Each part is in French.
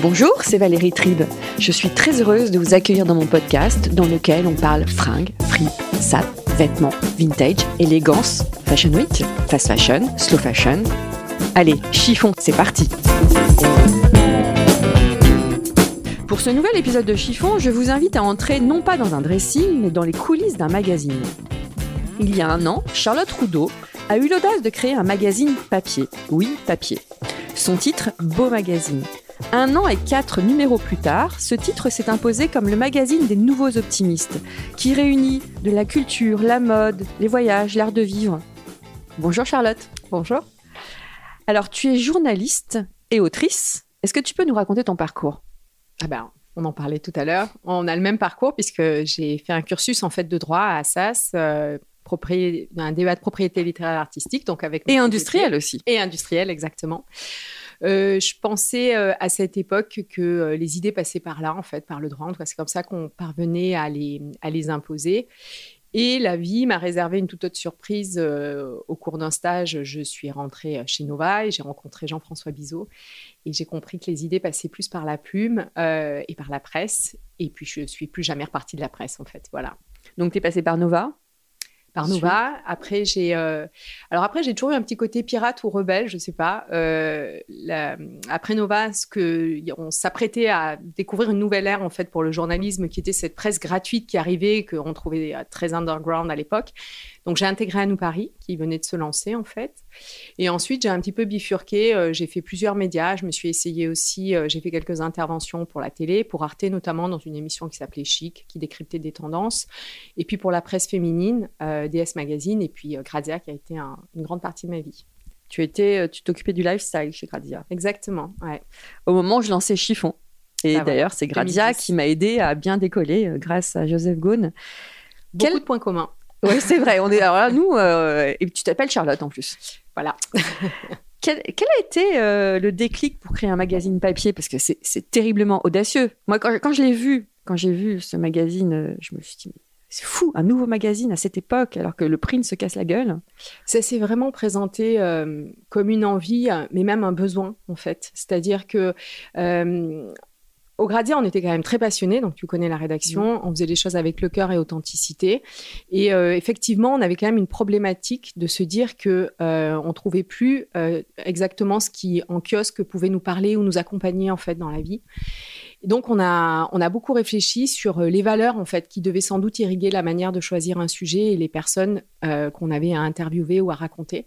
Bonjour, c'est Valérie Tribe. Je suis très heureuse de vous accueillir dans mon podcast dans lequel on parle fringues, free, sap, vêtements, vintage, élégance, fashion week, fast fashion, slow fashion. Allez, chiffon, c'est parti. Pour ce nouvel épisode de Chiffon, je vous invite à entrer non pas dans un dressing, mais dans les coulisses d'un magazine. Il y a un an, Charlotte Roudot a eu l'audace de créer un magazine papier. Oui, papier. Son titre, Beau Magazine. Un an et quatre numéros plus tard, ce titre s'est imposé comme le magazine des nouveaux optimistes, qui réunit de la culture, la mode, les voyages, l'art de vivre. Bonjour Charlotte. Bonjour. Alors, tu es journaliste et autrice. Est-ce que tu peux nous raconter ton parcours? Ah ben, on en parlait tout à l'heure. On a le même parcours puisque j'ai fait un cursus en fait de droit à Assas, euh, un débat de propriété littéraire artistique, donc avec Et industriel aussi. et industriel exactement. Euh, je pensais euh, à cette époque que euh, les idées passaient par là, en fait, par le droit. C'est comme ça qu'on parvenait à les, à les imposer. Et la vie m'a réservé une toute autre surprise. au cours d'un stage, je suis rentrée chez Nova et j'ai rencontré Jean-François Bizot. Et j'ai compris que les idées passaient plus par la plume et par la presse. Et puis, je suis plus jamais repartie de la presse, en fait. Voilà Donc, tu es passé par Nova? Par Nova. Après, j'ai euh, alors après j'ai toujours eu un petit côté pirate ou rebelle, je sais pas. Euh, la- après Nova, ce que on s'apprêtait à découvrir une nouvelle ère en fait pour le journalisme, qui était cette presse gratuite qui arrivait, qu'on trouvait euh, très underground à l'époque. Donc j'ai intégré à nous Paris, qui venait de se lancer en fait. Et ensuite j'ai un petit peu bifurqué. euh, j'ai fait plusieurs médias. Je me suis essayée aussi. j'ai fait quelques interventions pour la télé, pour Arte notamment dans une émission qui s'appelait Chic, qui décryptait des tendances. Et puis pour la presse féminine, euh, DS Magazine, et puis euh, Grazia, qui a été un- une grande partie de ma vie. Tu étais, euh, tu t'occupais du lifestyle chez Grazia. Exactement, ouais. Au moment où je lançais Chiffon. Et Ah ouais, d'ailleurs, c'est Grazia 2010. qui m'a aidé à bien décoller euh, grâce à Joseph Gaune. Beaucoup Quel- de points communs. Oui, c'est vrai. On est alors là, nous, euh, et tu t'appelles Charlotte en plus. Voilà. Quel, quel a été euh, le déclic pour créer un magazine papier? Parce que c'est terriblement audacieux. Moi, quand, quand je l'ai vu, quand j'ai vu ce magazine, euh, je me suis dit, c'est fou, un nouveau magazine à cette époque, alors que le print se casse la gueule. Ça s'est vraiment présenté euh, comme une envie, euh, mais même un besoin, en fait. C'est-à-dire que euh, au Gradia, on était quand même très passionnés, donc tu connais la rédaction, on faisait les choses avec le cœur et authenticité. Et euh, effectivement, on avait quand même une problématique de se dire que euh, on trouvait plus euh, exactement ce qui en kiosque pouvait nous parler ou nous accompagner en fait dans la vie. Donc on a on a beaucoup réfléchi sur euh, les valeurs en fait qui devaient sans doute irriguer la manière de choisir un sujet et les personnes euh, qu'on avait à interviewer ou à raconter.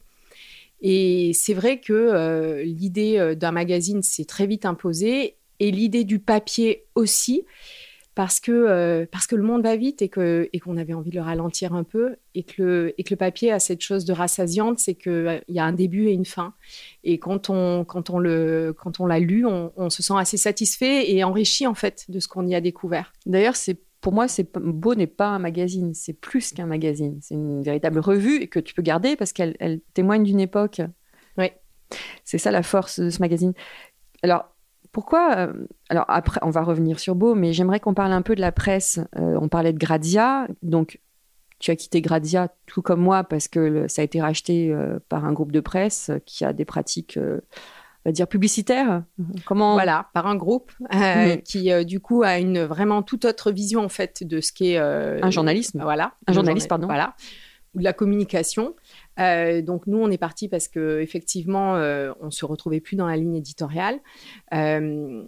Et c'est vrai que euh, l'idée d'un magazine s'est très vite imposée et l'idée du papier aussi, parce que, euh, parce que le monde va vite et que et qu'on avait envie de le ralentir un peu et que le, et que le papier a cette chose de rassasiante, c'est qu'il y a un début et une fin. Et quand on, quand on le- quand on l'a lu, on, on se sent assez satisfait et enrichi en fait de ce qu'on y a découvert. D'ailleurs, c'est pour moi, c'est Beau n'est pas un magazine, c'est plus qu'un magazine. C'est une véritable revue que tu peux garder parce qu'elle elle témoigne d'une époque. Oui. C'est ça la force de ce magazine. Alors, pourquoi euh, Alors après, on va revenir sur Beau, mais j'aimerais qu'on parle un peu de la presse. Euh, on parlait de Grazia, donc tu as quitté Grazia tout comme moi parce que le- ça a été racheté euh, par un groupe de presse qui a des pratiques, euh, on va dire publicitaires. Comment Voilà, par un groupe Oui. qui du coup a une vraiment toute autre vision en fait de ce qu'est Un journalisme. Voilà, Un journaliste, journa- pardon. Voilà, ou de la communication. Euh, donc nous, on est parti parce que effectivement, euh, on se retrouvait plus dans la ligne éditoriale. Euh,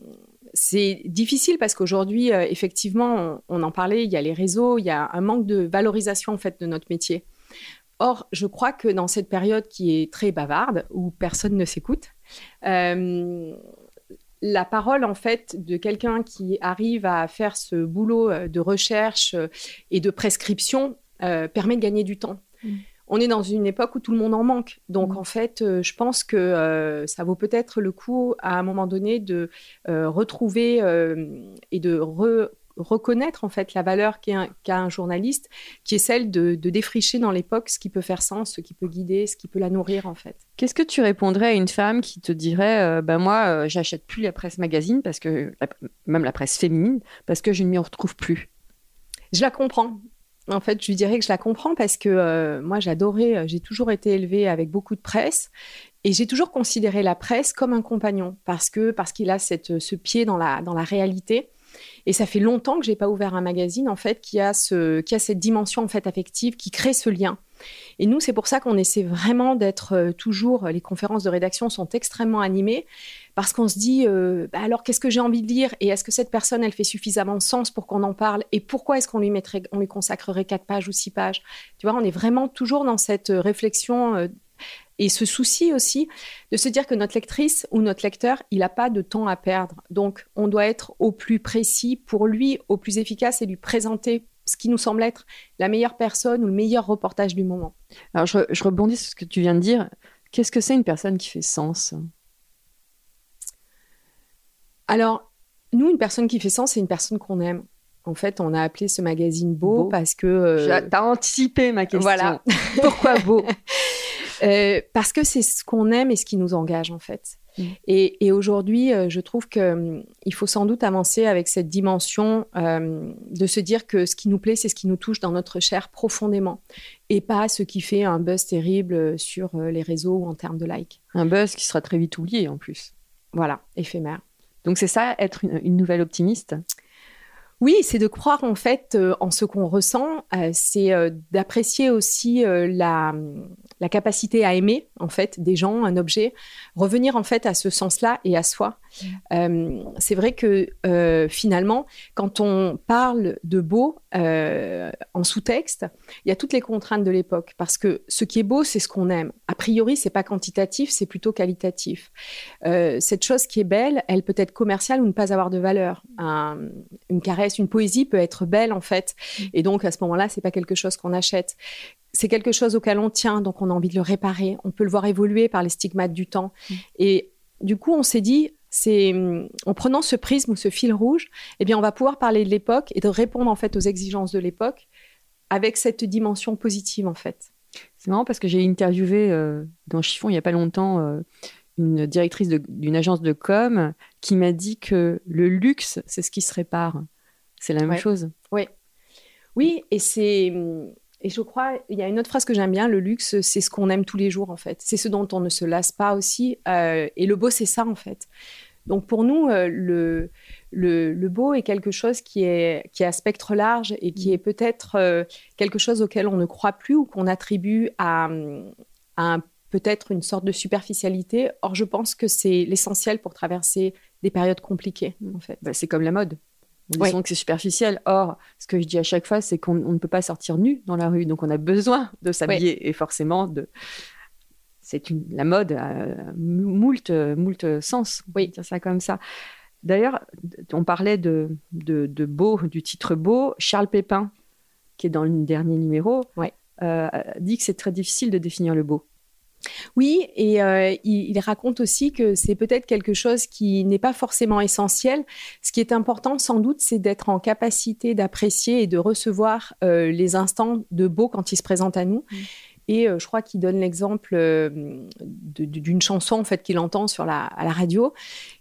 c'est difficile parce qu'aujourd'hui, euh, effectivement, on, en parlait, il y a les réseaux, il y a un manque de valorisation en fait de notre métier. Or, je crois que dans cette période qui est très bavarde, où personne ne s'écoute, la parole en fait de quelqu'un qui arrive à faire ce boulot de recherche et de prescription permet de gagner du temps. Mm. On est dans une époque où tout le monde en manque. Donc, mm. en fait, je pense que ça vaut peut-être le coup, à un moment donné, de retrouver et de re reconnaître en fait la valeur qu'a un, journaliste, qui est celle de, défricher dans l'époque ce qui peut faire sens, ce qui peut guider, ce qui peut la nourrir en fait. Qu'est-ce que tu répondrais à une femme qui te dirait ben moi euh, j'achète plus la presse magazine parce que même la presse féminine parce que je ne m'y retrouve plus? Je la comprends. En fait, je lui dirais que je la comprends parce que euh, moi j'adorais, j'ai toujours été élevée avec beaucoup de presse et j'ai toujours considéré la presse comme un compagnon parce que parce qu'il a cette, ce pied dans la dans la réalité et ça fait longtemps que j'ai pas ouvert un magazine en fait qui a ce, qui a cette dimension en fait affective, qui crée ce lien. Et nous, c'est pour ça qu'on essaie vraiment d'être euh, toujours. Les conférences de rédaction sont extrêmement animées parce qu'on se dit euh, bah alors qu'est-ce que j'ai envie de lire et est-ce que cette personne elle fait suffisamment de sens pour qu'on en parle et pourquoi est-ce qu'on lui consacrerait quatre pages ou six pages? Tu vois, on est vraiment toujours dans cette euh, réflexion et ce souci aussi de se dire que notre lectrice ou notre lecteur, il n'a pas de temps à perdre. Donc, on doit être au plus précis pour lui, au plus efficace et lui présenter ce qui nous semble être la meilleure personne ou le meilleur reportage du moment. Alors, je, rebondis sur ce que tu viens de dire. Qu'est-ce que c'est une personne qui fait sens? Alors, nous, une personne qui fait sens, c'est une personne qu'on aime. En fait, on a appelé ce magazine Beau, parce que... Euh... T'as anticipé ma question. Voilà. Pourquoi Beau? Euh, parce que c'est ce qu'on aime et ce qui nous engage en fait. Mm. Et, aujourd'hui, euh, je trouve qu'il hum, faut sans doute avancer avec cette dimension euh, de se dire que ce qui nous plaît, c'est ce qui nous touche dans notre chair profondément, et pas ce qui fait un buzz terrible sur les réseaux ou en termes de likes. Un buzz qui sera très vite oublié en plus. Voilà, éphémère. Donc c'est ça, être une nouvelle optimiste? Oui, c'est de croire en fait euh, en ce qu'on ressent. Euh, c'est euh, d'apprécier aussi la, la, capacité à aimer en fait des gens, un objet. Revenir en fait à ce sens-là et à soi. Euh, c'est vrai que euh, finalement, quand on parle de beau euh, en sous-texte, il y a toutes les contraintes de l'époque parce que ce qui est beau, c'est ce qu'on aime. A priori, c'est pas quantitatif, c'est plutôt qualitatif. cette chose qui est belle, elle peut être commerciale ou ne pas avoir de valeur. une caresse, une poésie peut être belle en fait, et donc à ce moment-là, c'est pas quelque chose qu'on achète c'est quelque chose auquel on tient, donc on a envie de le réparer. On peut le voir évoluer par les stigmates du temps. Mm. Et du coup, on s'est dit, c'est hum, en prenant ce prisme ou ce fil rouge, eh bien, on va pouvoir parler de l'époque et de répondre en fait aux exigences de l'époque avec cette dimension positive en fait. C'est marrant parce que j'ai interviewé euh, dans Chiffon il n'y a pas longtemps euh, une directrice d'une agence de com qui m'a dit que le luxe, c'est ce qui se répare. C'est la même chose. Oui. Oui, et c'est hum, et je crois, il y a une autre phrase que j'aime bien, le luxe, c'est ce qu'on aime tous les jours, en fait. C'est ce dont on ne se lasse pas aussi. Euh, et le beau, c'est ça, en fait. Donc pour nous, euh, le, beau est quelque chose qui est, qui est à spectre large et qui est peut-être euh, quelque chose auquel on ne croit plus ou qu'on attribue à, à peut-être une sorte de superficialité. Or, je pense que c'est l'essentiel pour traverser des périodes compliquées, en fait. Bah, c'est comme la mode. On dit que c'est superficiel. Or, ce que je dis à chaque fois, c'est qu'on ne peut pas sortir nu dans la rue. Donc, on a besoin de s'habiller. Et forcément, de... c'est une... la mode a moult, moult sens. Oui, dire ça comme ça. D'ailleurs, on parlait de, de, beau, du titre beau. Charles Pépin, qui est dans le dernier numéro, euh, dit que c'est très difficile de définir le beau. Oui, et euh, il, raconte aussi que c'est peut-être quelque chose qui n'est pas forcément essentiel. Ce qui est important, sans doute, c'est d'être en capacité d'apprécier et de recevoir euh, les instants de beau quand ils se présentent à nous. Mm. Et euh, je crois qu'il donne l'exemple d'une chanson en fait qu'il entend sur la, à la radio,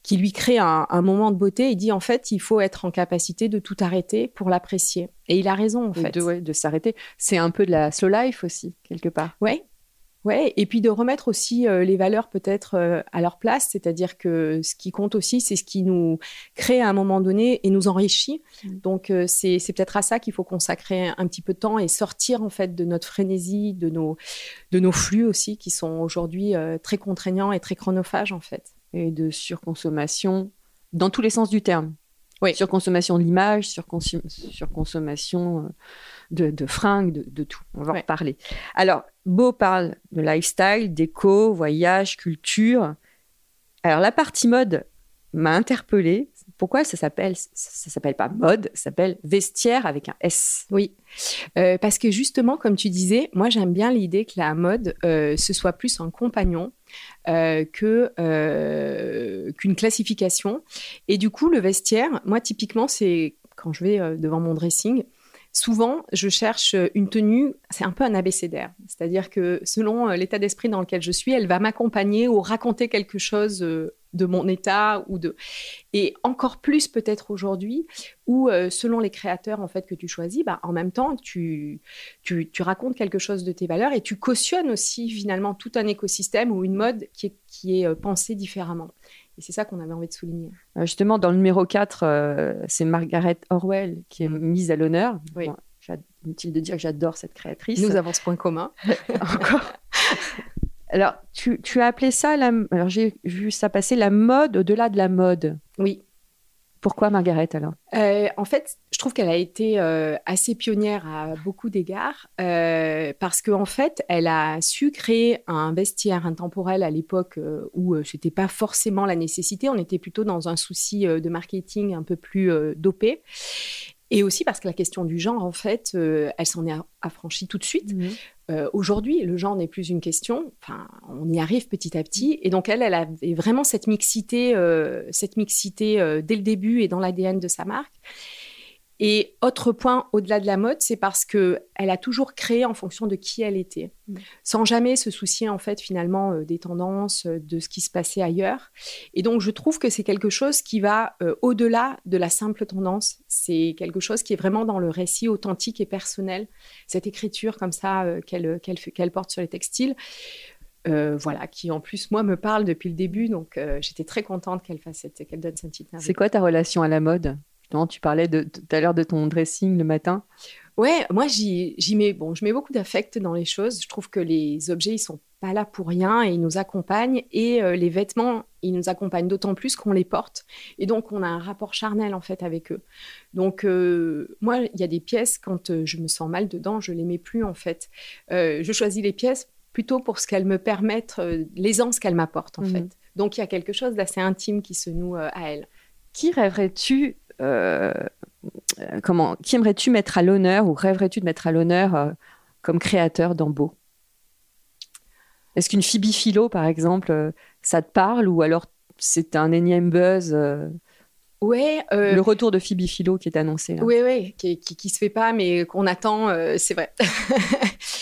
qui lui crée un, moment de beauté. Il dit en fait, il faut être en capacité de tout arrêter pour l'apprécier. Et il a raison en fait. De, de s'arrêter. C'est un peu de la slow life aussi quelque part. Oui, Ouais, et puis de remettre aussi euh, les valeurs peut-être euh, à leur place, c'est-à-dire que ce qui compte aussi, c'est ce qui nous crée à un moment donné et nous enrichit. Mm. Donc euh, c'est peut-être à ça qu'il faut consacrer un petit peu de temps et sortir en fait de notre frénésie, de nos de nos flux aussi qui sont aujourd'hui très contraignants et très chronophages en fait. Et de surconsommation dans tous les sens du terme. Oui. Surconsommation de l'image, surconsommation de, fringues, de, tout. On va en parler. Alors, Beau parle de lifestyle, déco, voyage, culture. Alors, la partie mode, m'a interpellée. Pourquoi ça s'appelle ça s'appelle pas mode, ça s'appelle vestiaire avec un S? Oui, Euh, parce que justement, comme tu disais, moi j'aime bien l'idée que la mode euh, ce soit plus un compagnon euh, que qu'une classification. Et du coup, le vestiaire, moi typiquement, c'est quand je vais devant mon dressing. Souvent, je cherche une tenue, c'est un peu un abécédaire. C'est-à-dire que selon l'état d'esprit dans lequel je suis, elle va m'accompagner ou raconter quelque chose de mon état ou de et encore plus peut-être aujourd'hui où euh, selon les créateurs en fait que tu choisis bah, en même temps tu, tu, tu racontes quelque chose de tes valeurs et tu cautionnes aussi finalement tout un écosystème ou une mode qui est, qui est euh, pensée différemment et c'est ça qu'on avait envie de souligner Euh, Justement, dans le numéro 4, euh, c'est Margaret Orwell qui est mise à l'honneur. Oui. Bon, inutile de dire que j'adore cette créatrice. nous avons ce point commun Encore. Alors, tu, tu as appelé ça, la, alors j'ai vu ça passer, la mode au-delà de la mode. oui Pourquoi Margaret alors? Euh, en fait, je trouve qu'elle a été euh, assez pionnière à beaucoup d'égards euh, parce qu'en en fait, elle a su créer un vestiaire intemporel à l'époque où euh, c'était pas forcément la nécessité. On était plutôt dans un souci de marketing un peu plus dopé. Et aussi parce que la question du genre, en fait, euh, elle s'en est affranchie tout de suite. Euh, Aujourd'hui, le genre n'est plus une question. Enfin, on y arrive petit à petit. Et donc, elle, elle avait vraiment cette mixité, euh, cette mixité dès le début et dans l'ADN de sa marque. Et autre point au-delà de la mode, c'est parce que elle a toujours créé en fonction de qui elle était, Mm. sans jamais se soucier en fait finalement euh, des tendances, euh, de ce qui se passait ailleurs. Et donc, je trouve que c'est quelque chose qui va euh, au-delà de la simple tendance. C'est quelque chose qui est vraiment dans le récit authentique et personnel. Cette écriture comme ça qu'elle fait- qu'elle porte sur les textiles. euh, voilà, qui en plus moi me parle depuis le début, donc euh, j'étais très contente qu'elle fasse qu'elle donne cette petite C'est quoi ta relation à la mode? Justement, tu parlais de- tout à l'heure de ton dressing le matin. Ouais, moi j'y mets bon, je mets beaucoup d'affect dans les choses. Je trouve que les objets ils sont pas là pour rien et ils nous accompagnent et euh, les vêtements ils nous accompagnent d'autant plus qu'on les porte et donc on a un rapport charnel en fait avec eux. Donc euh, moi il y a des pièces quand euh, je me sens mal dedans je les mets plus en fait. Je choisis les pièces plutôt pour ce qu'elles me permettent, l'aisance qu'elles m'apportent en Mhm. fait. Donc il y a quelque chose d'assez intime qui se noue à elles. Qui rêverais-tu comment Qui aimerais-tu mettre à l'honneur ou rêverais-tu de mettre à l'honneur euh, comme créateur dans Beau? Est-ce qu'une Phoebe Philo, par exemple, euh, ça te parle ou alors c'est un énième buzz euh, Ouais, euh, Le retour de Phoebe Philo qui est annoncé. oui, oui, qui, qui, qui se fait pas mais qu'on attend, euh, c'est vrai.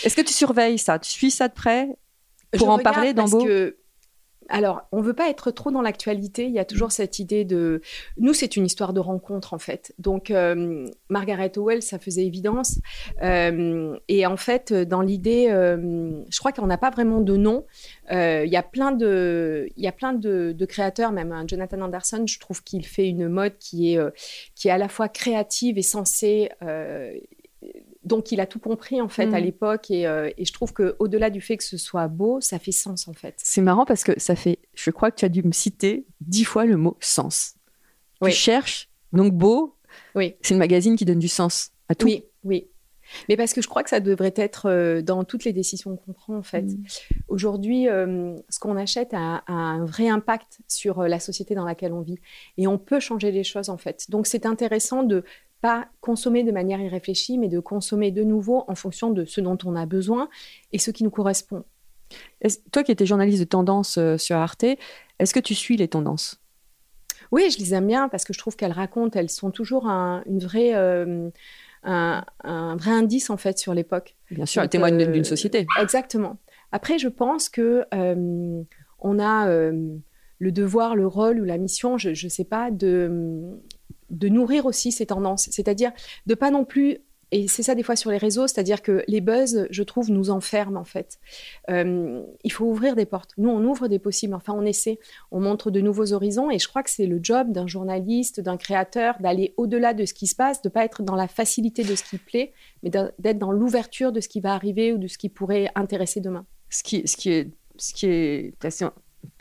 Est-ce que tu surveilles ça? Tu suis ça de près Je Pour en parler dans parce Beau? que- Alors, on veut pas être trop dans l'actualité. Il y a toujours cette idée de. Nous, c'est une histoire de rencontre, en fait. Donc, euh, Margaret Howell, ça faisait évidence. Euh, et en fait, dans l'idée, euh, je crois qu'on n'a pas vraiment de nom. Il y a plein de, il y a plein de, de créateurs, même un Jonathan Anderson. Je trouve qu'il fait une mode qui est, qui est à la fois créative et sensée. Donc, il a tout compris en fait Mm. à l'époque, et, euh, et je trouve que au-delà du fait que ce soit beau, ça fait sens en fait. C'est marrant parce que ça fait, je crois que tu as dû me citer dix fois le mot sens. Oui. Tu cherches, donc Beau, Oui. c'est le magazine qui donne du sens à tout. Oui, oui. Mais parce que je crois que ça devrait être euh, dans toutes les décisions qu'on prend en fait. Mm. Aujourd'hui, euh, ce qu'on achète a, a un vrai impact sur la société dans laquelle on vit, et on peut changer les choses en fait. Donc c'est intéressant de pas consommer de manière irréfléchie, mais de consommer de nouveau en fonction de ce dont on a besoin et ce qui nous correspond. Toi qui étais journaliste de tendance euh, sur Arte, est-ce que tu suis les tendances? Oui, je les aime bien parce que je trouve qu'elles racontent, elles sont toujours un, une vraie, euh, un, un vrai indice en fait sur l'époque. Bien sûr, elles témoignent euh, d'une société. Exactement. Après, je pense que euh, on a le devoir, le rôle ou la mission, je ne sais pas, de, de nourrir aussi ces tendances. C'est-à-dire de pas non plus. Et c'est ça des fois sur les réseaux, c'est-à-dire que les buzz, je trouve, nous enferment en fait. Euh, il faut ouvrir des portes. Nous, on ouvre des possibles. Enfin, on essaie, on montre de nouveaux horizons. Et je crois que c'est le job d'un journaliste, d'un créateur, d'aller au-delà de ce qui se passe, de pas être dans la facilité de ce qui plaît, mais d'être dans l'ouverture de ce qui va arriver ou de ce qui pourrait intéresser demain. Ce qui, est, assez,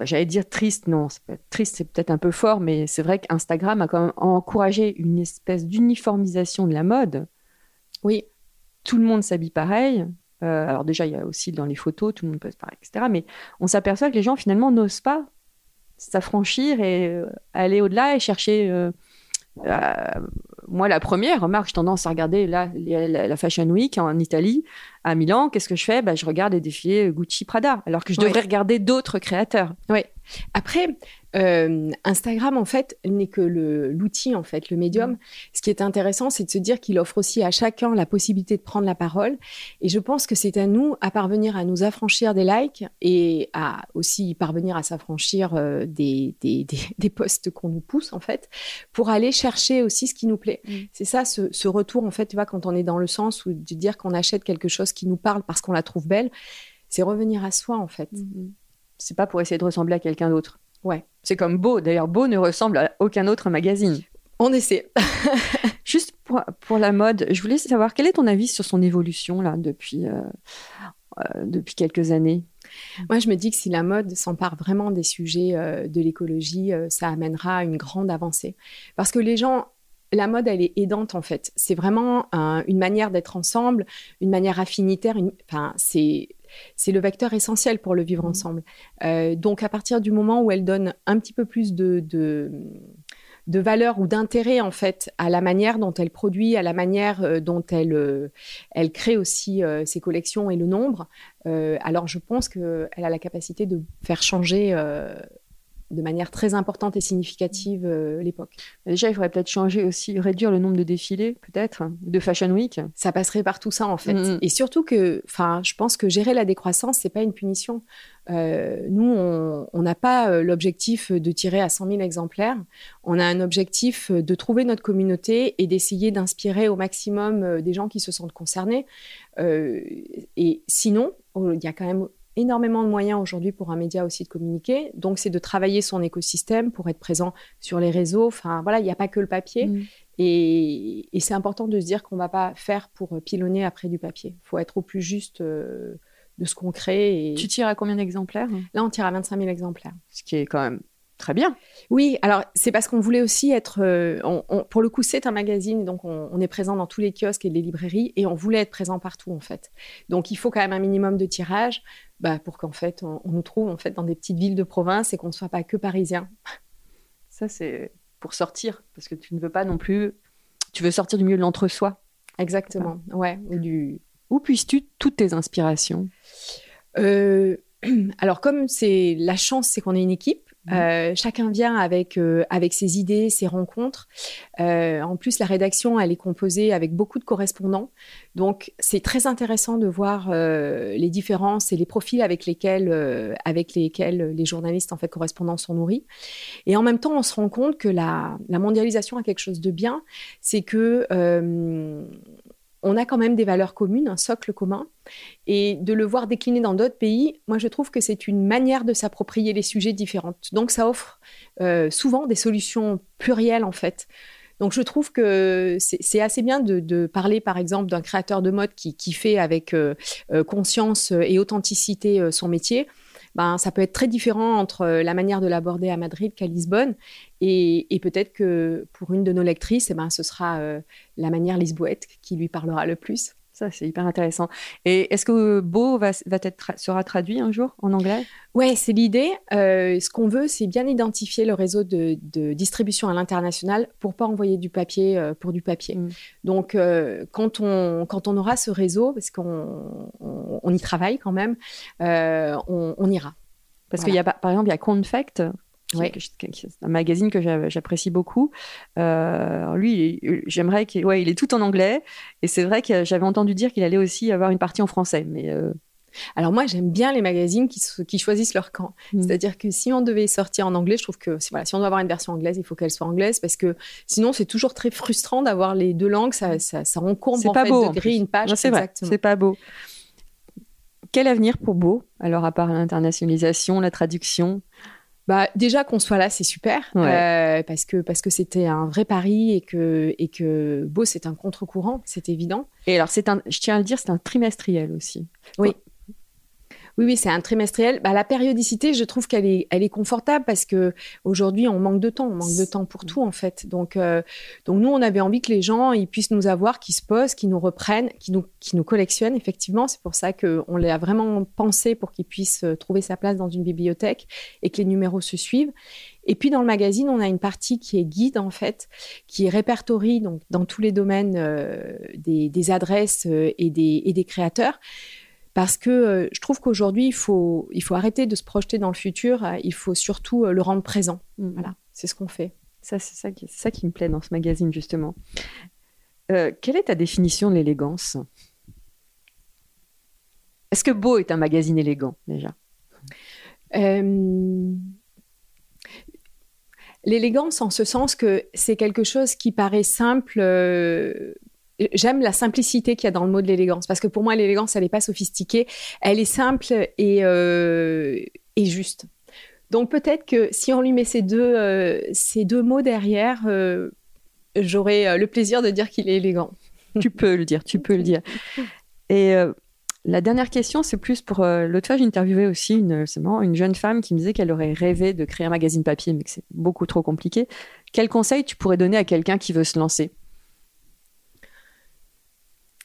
j'allais dire triste, non, triste, c'est peut-être un peu fort, mais c'est vrai qu'Instagram a quand même encouragé une espèce d'uniformisation de la mode. Oui, Tout le monde s'habille pareil. Euh, alors déjà, il y a aussi dans les photos, tout le monde peut se pareil, etc. Mais on s'aperçoit que les gens finalement n'osent pas s'affranchir et aller au-delà et chercher moi, la première, remarque, j'ai tendance à regarder la, la, Fashion Week en Italie, à Milan. Qu'est-ce que je fais? Bah, Je regarde les défilés Gucci Prada, alors que je devrais regarder d'autres créateurs. Oui. Après, euh, Instagram, en fait, n'est que l'outil, en fait, le médium. Mm. Ce qui est intéressant, c'est de se dire qu'il offre aussi à chacun la possibilité de prendre la parole. Et je pense que c'est à nous à parvenir à nous affranchir des likes et à aussi parvenir à s'affranchir euh, des, des, des, posts qu'on nous pousse, en fait, pour aller chercher aussi ce qui nous plaît. Mm. C'est ça, ce, retour, en fait, tu vois, quand on est dans le sens où de dire qu'on achète quelque chose qui nous parle parce qu'on la trouve belle, c'est revenir à soi, en fait. Mm-hmm. C'est pas pour essayer de ressembler à quelqu'un d'autre. Ouais. C'est comme Beau. D'ailleurs, Beau ne ressemble à aucun autre magazine. On essaie. Juste pour, pour, la mode, je voulais savoir quel est ton avis sur son évolution là depuis, euh, euh, depuis quelques années? Moi, je me dis que si la mode s'empare vraiment des sujets euh, de l'écologie, ça amènera une grande avancée. Parce que les gens, la mode, elle est aidante en fait. C'est vraiment une manière d'être ensemble, une manière affinitaire. Enfin, c'est c'est le vecteur essentiel pour le vivre mmh. ensemble. Euh, donc à partir du moment où elle donne un petit peu plus de, de, valeur ou d'intérêt en fait à la manière dont elle produit, à la manière euh, dont elle, euh, elle crée aussi ses collections et le nombre, alors je pense qu'elle a la capacité de faire changer de manière très importante et significative euh, l'époque. Déjà, il faudrait peut-être changer aussi, réduire le nombre de défilés, peut-être, de Fashion Week. Ça passerait par tout ça, en fait. Et surtout que, enfin, je pense que gérer la décroissance, c'est pas une punition. Euh, nous, on n'a pas euh, l'objectif de tirer à 100 000 exemplaires. On a un objectif de trouver notre communauté et d'essayer d'inspirer au maximum des gens qui se sentent concernés. et sinon, il y a quand même énormément de moyens aujourd'hui pour un média aussi de communiquer. Donc, c'est de travailler son écosystème pour être présent sur les réseaux. Enfin, voilà, il n'y a pas que le papier. Mm. Et, c'est important de se dire qu'on ne va pas faire pour pilonner après du papier. Il faut être au plus juste euh, de ce qu'on crée. Tu tires à combien d'exemplaires? Là, on tire à 25 000 exemplaires. Ce qui est quand même Très bien. Oui, alors c'est parce qu'on voulait aussi être. Euh, pour le coup, c'est un magazine, donc on, est présent dans tous les kiosques et les librairies, et on voulait être présent partout en fait. Donc il faut quand même un minimum de tirage, bah, pour qu'en fait on, nous trouve en fait dans des petites villes de province et qu'on ne soit pas que parisiens. Ça c'est pour sortir, parce que tu ne veux pas non plus. Tu veux sortir du milieu de l'entre-soi. Exactement. Ouais. Ou du. Où puisses-tu toutes tes inspirations? Euh, Alors comme c'est la chance, c'est qu'on est une équipe. Mmh. Euh, chacun vient avec euh, avec ses idées, ses rencontres. Euh, en plus, la rédaction, elle est composée avec beaucoup de correspondants, donc c'est très intéressant de voir les différences et les profils avec lesquels avec lesquels les journalistes en fait correspondants sont nourris. Et en même temps, on se rend compte que la, la mondialisation a quelque chose de bien, c'est que on a quand même des valeurs communes, un socle commun, et de le voir décliner dans d'autres pays, moi je trouve que c'est une manière de s'approprier les sujets différentes. Donc ça offre euh, souvent des solutions plurielles en fait. Donc je trouve que c'est assez bien de, parler par exemple d'un créateur de mode qui, fait avec euh, euh, conscience et authenticité son métier ben, ça peut être très différent entre euh, la manière de l'aborder à Madrid qu'à Lisbonne. Et, peut-être que pour une de nos lectrices, eh ben, ce sera euh, la manière lisboète qui lui parlera le plus. Ça, c'est hyper intéressant. Et est-ce que Beau va, va être, sera traduit un jour en anglais? Ouais, c'est l'idée. Euh, ce qu'on veut, c'est bien identifier le réseau de, distribution à l'international pour pas envoyer du papier euh, pour du papier. Mm. Donc, euh, quand, on, quand on aura ce réseau, parce qu'on on, y travaille quand même, on, ira. Parce qu'il y a, par exemple, il y a Confect, Ouais. C'est un magazine que j'apprécie beaucoup. Euh, lui, j'aimerais qu'il ouais, il est tout en anglais. Et c'est vrai que j'avais entendu dire qu'il allait aussi avoir une partie en français. Mais euh, Alors moi, j'aime bien les magazines qui, qui choisissent leur camp. Mm. C'est-à-dire que si on devait sortir en anglais, je trouve que voilà, si on doit avoir une version anglaise, il faut qu'elle soit anglaise parce que sinon, c'est toujours très frustrant d'avoir les deux langues. Ça, ça, ça encombre en pas fait, beau, de gris une page. C'est vrai, c'est pas beau. Quel avenir pour Beau Alors, à part l'internationalisation, la traduction? Bah, déjà qu'on soit là, c'est super euh, parce que parce que c'était un vrai pari et que et que Beau c'est un contre-courant, c'est évident. Et alors c'est un, je tiens à le dire, c'est un trimestriel aussi. Oui. Oui, oui, c'est un trimestriel. Bah, la périodicité, je trouve qu'elle est, elle est confortable parce que aujourd'hui, on manque de temps, on manque de temps pour tout en fait. Donc, euh, donc nous, on avait envie que les gens ils puissent nous avoir, qui se posent, qui nous reprennent, qui nous, qui nous collectionnent. Effectivement, c'est pour ça qu'on l'a vraiment pensé pour qu'ils puissent euh, trouver sa place dans une bibliothèque et que les numéros se suivent. Et puis dans le magazine, on a une partie qui est guide en fait, qui répertorie donc dans tous les domaines euh, des, adresses et des, et des créateurs parce que euh, je trouve qu'aujourd'hui, il faut, il faut arrêter de se projeter dans le futur, euh, il faut surtout euh, le rendre présent. Mmh. Voilà, c'est ce qu'on fait. Ça, c'est ça, qui, ça qui me plaît dans ce magazine, justement. quelle est ta définition de l'élégance? Est-ce que Beau est un magazine élégant, déjà? L'élégance en ce sens que c'est quelque chose qui paraît simple j'aime la simplicité qu'il y a dans le mot de l'élégance parce que pour moi l'élégance elle n'est pas sophistiquée, elle est simple et, euh, et juste. Donc peut-être que si on lui met ces deux, euh, ces deux mots derrière, euh, j'aurai le plaisir de dire qu'il est élégant. tu peux le dire, tu peux le dire. Et la dernière question, c'est plus pour l'autre fois, j'interviewais aussi une, une jeune femme qui me disait qu'elle aurait rêvé de créer un magazine papier, mais que c'est beaucoup trop compliqué. Quel conseil tu pourrais donner à quelqu'un qui veut se lancer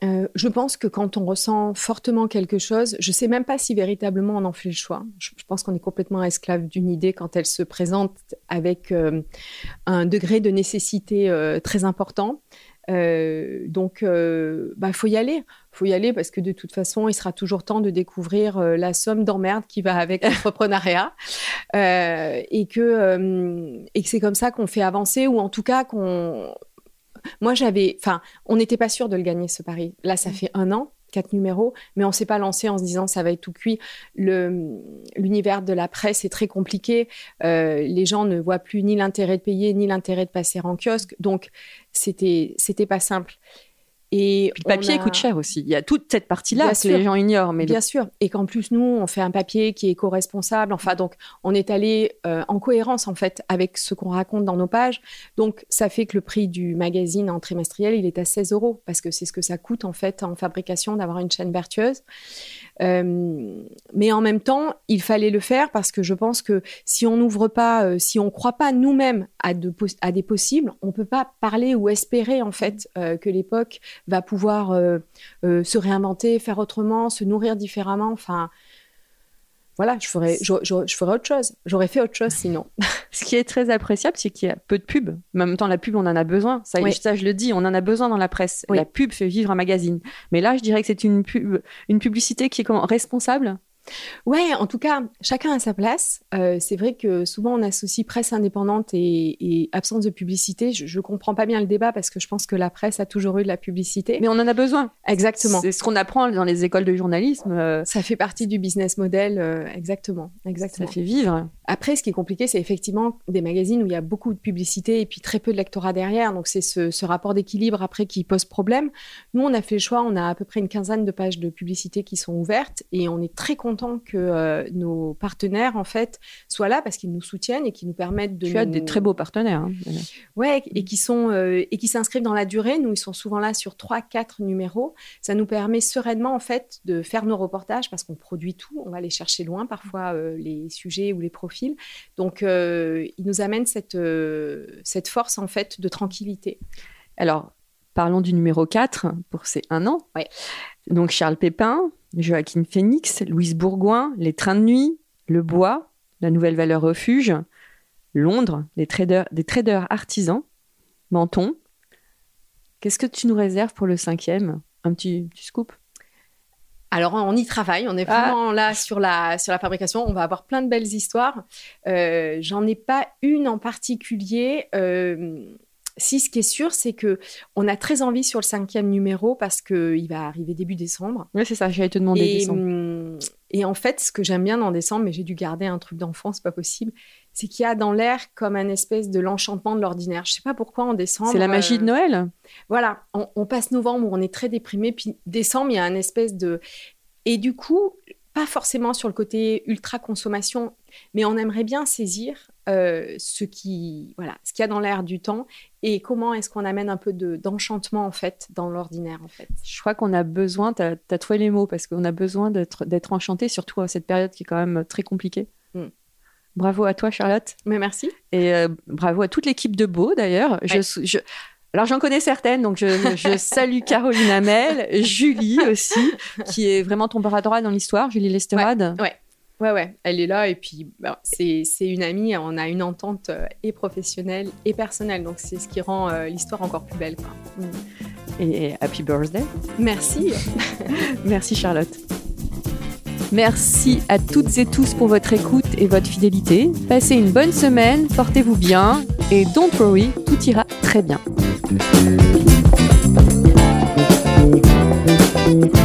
euh, je pense que quand on ressent fortement quelque chose, je ne sais même pas si véritablement on en fait le choix. Je, pense qu'on est complètement esclave d'une idée quand elle se présente avec euh, un degré de nécessité euh, très important. donc, il bah, faut y aller. faut y aller parce que de toute façon, il sera toujours temps de découvrir la somme d'emmerde qui va avec l'entrepreneuriat et que, et que c'est comme ça qu'on fait avancer ou en tout cas qu'on moi, j'avais, enfin, on n'était pas sûr de le gagner ce pari. Là, ça mm. fait un an, quatre numéros, mais on s'est pas lancé en se disant ça va être tout cuit. l'univers de la presse est très compliqué. Euh, les gens ne voient plus ni l'intérêt de payer ni l'intérêt de passer en kiosque, donc c'était c'était pas simple. Et le papier coûte cher aussi. Il y a toute cette partie-là que les gens ignorent. Mais bien sûr. Et qu'en plus, nous, on fait un papier qui est éco-responsable. Enfin, donc, on est allé euh, en cohérence, en fait, avec ce qu'on raconte dans nos pages. Donc, ça fait que le prix du magazine en trimestriel, il est à 16 euros. Parce que c'est ce que ça coûte, en fait, en fabrication d'avoir une chaîne vertueuse. Euh, mais en même temps, il fallait le faire parce que je pense que si on n'ouvre pas, euh, si on ne croit pas nous-mêmes à, à, des possibles, on ne peut pas parler ou espérer, en fait, que l'époque va pouvoir euh, euh, se réinventer, faire autrement, se nourrir différemment. Enfin, voilà, je ferais, je, autre chose. J'aurais fait autre chose sinon. Ce qui est très appréciable, c'est qu'il y a peu de pubs. Mais en même temps, la pub, on en a besoin. Ça, ça, je le dis, on en a besoin dans la presse. La pub fait vivre un magazine. Mais là, je dirais que c'est une, pub, une publicité qui est comment, responsable Ouais, en tout cas, chacun a sa place. Euh, c'est vrai que souvent on associe presse indépendante et, absence de publicité. Je, ne comprends pas bien le débat parce que je pense que la presse a toujours eu de la publicité. Mais on en a besoin. Exactement. C'est ce qu'on apprend dans les écoles de journalisme. Euh. Ça fait partie du business model. Euh, exactement. Exactement. Ça fait vivre. Après, ce qui est compliqué, c'est effectivement des magazines où il y a beaucoup de publicité et puis très peu de lectorat derrière. Donc c'est ce, ce, rapport d'équilibre après qui pose problème. Nous, on a fait le choix. On a à peu près une quinzaine de pages de publicité qui sont ouvertes et on est très content que euh, nos partenaires, en fait, soient là parce qu'ils nous soutiennent et qui nous permettent de. Tu as des très beaux partenaires. Hein, ouais, et qui sont euh, et qui s'inscrivent dans la durée. Nous, ils sont souvent là sur trois, quatre numéros. Ça nous permet sereinement, en fait, de faire nos reportages parce qu'on produit tout. On va aller chercher loin parfois euh, les sujets ou les profils. Donc, ils nous amènent cette cette force, en fait, de tranquillité. Alors, parlons du numéro 4 pour ces un an. Ouais. Donc Charles Pépin, Joaquin Phoenix, Louise Bourgoin, Les Trains de Nuit, Le Bois, La Nouvelle Valeur Refuge, Londres, des traders, des traders artisans, Menton. Qu'est-ce que tu nous réserves pour le cinquième? Un petit, scoop? Alors, on y travaille, on est ah. vraiment là sur la, sur la fabrication. On va avoir plein de belles histoires. Euh, j'en ai pas une en particulier. Euh, si ce qui est sûr, c'est que on a très envie sur le cinquième numéro parce qu'il va arriver début décembre. Oui, c'est ça, j'allais te demander et, décembre. Hum, et en fait, ce que j'aime bien dans décembre, mais j'ai dû garder un truc d'enfant, c'est pas possible, c'est qu'il y a dans l'air comme un espèce de l'enchantement de l'ordinaire. Je sais pas pourquoi en décembre. C'est la magie de euh, Noël. Voilà, on, on, passe novembre où on est très déprimé, puis décembre, il y a un espèce de. Et du coup, pas forcément sur le côté ultra consommation, mais on aimerait bien saisir euh, ce qui voilà ce qu'il y a dans l'air du temps et comment est-ce qu'on amène un peu d'enchantement en fait dans l'ordinaire en fait. Je crois qu'on a besoin, tu as, trouvé les mots parce qu'on a besoin d'être enchanté surtout à cette période qui est quand même très compliquée. Mm. Bravo à toi Charlotte. Mais merci. Et euh, bravo à toute l'équipe de Beau d'ailleurs. Je, alors j'en connais certaines, donc je, salue Caroline Hamel, Julie aussi, qui est vraiment ton bras droit dans l'histoire, Julie Lesterade. Ouais, ouais, ouais, elle est là et puis bah, c'est une amie, on a une entente euh, et professionnelle et personnelle, donc c'est ce qui rend euh, l'histoire encore plus belle. Quoi. Mm. Et happy birthday. Merci. Merci Charlotte. Merci à toutes et tous pour votre écoute et votre fidélité. Passez une bonne semaine, portez-vous bien et don't worry, tout ira très bien. thank you.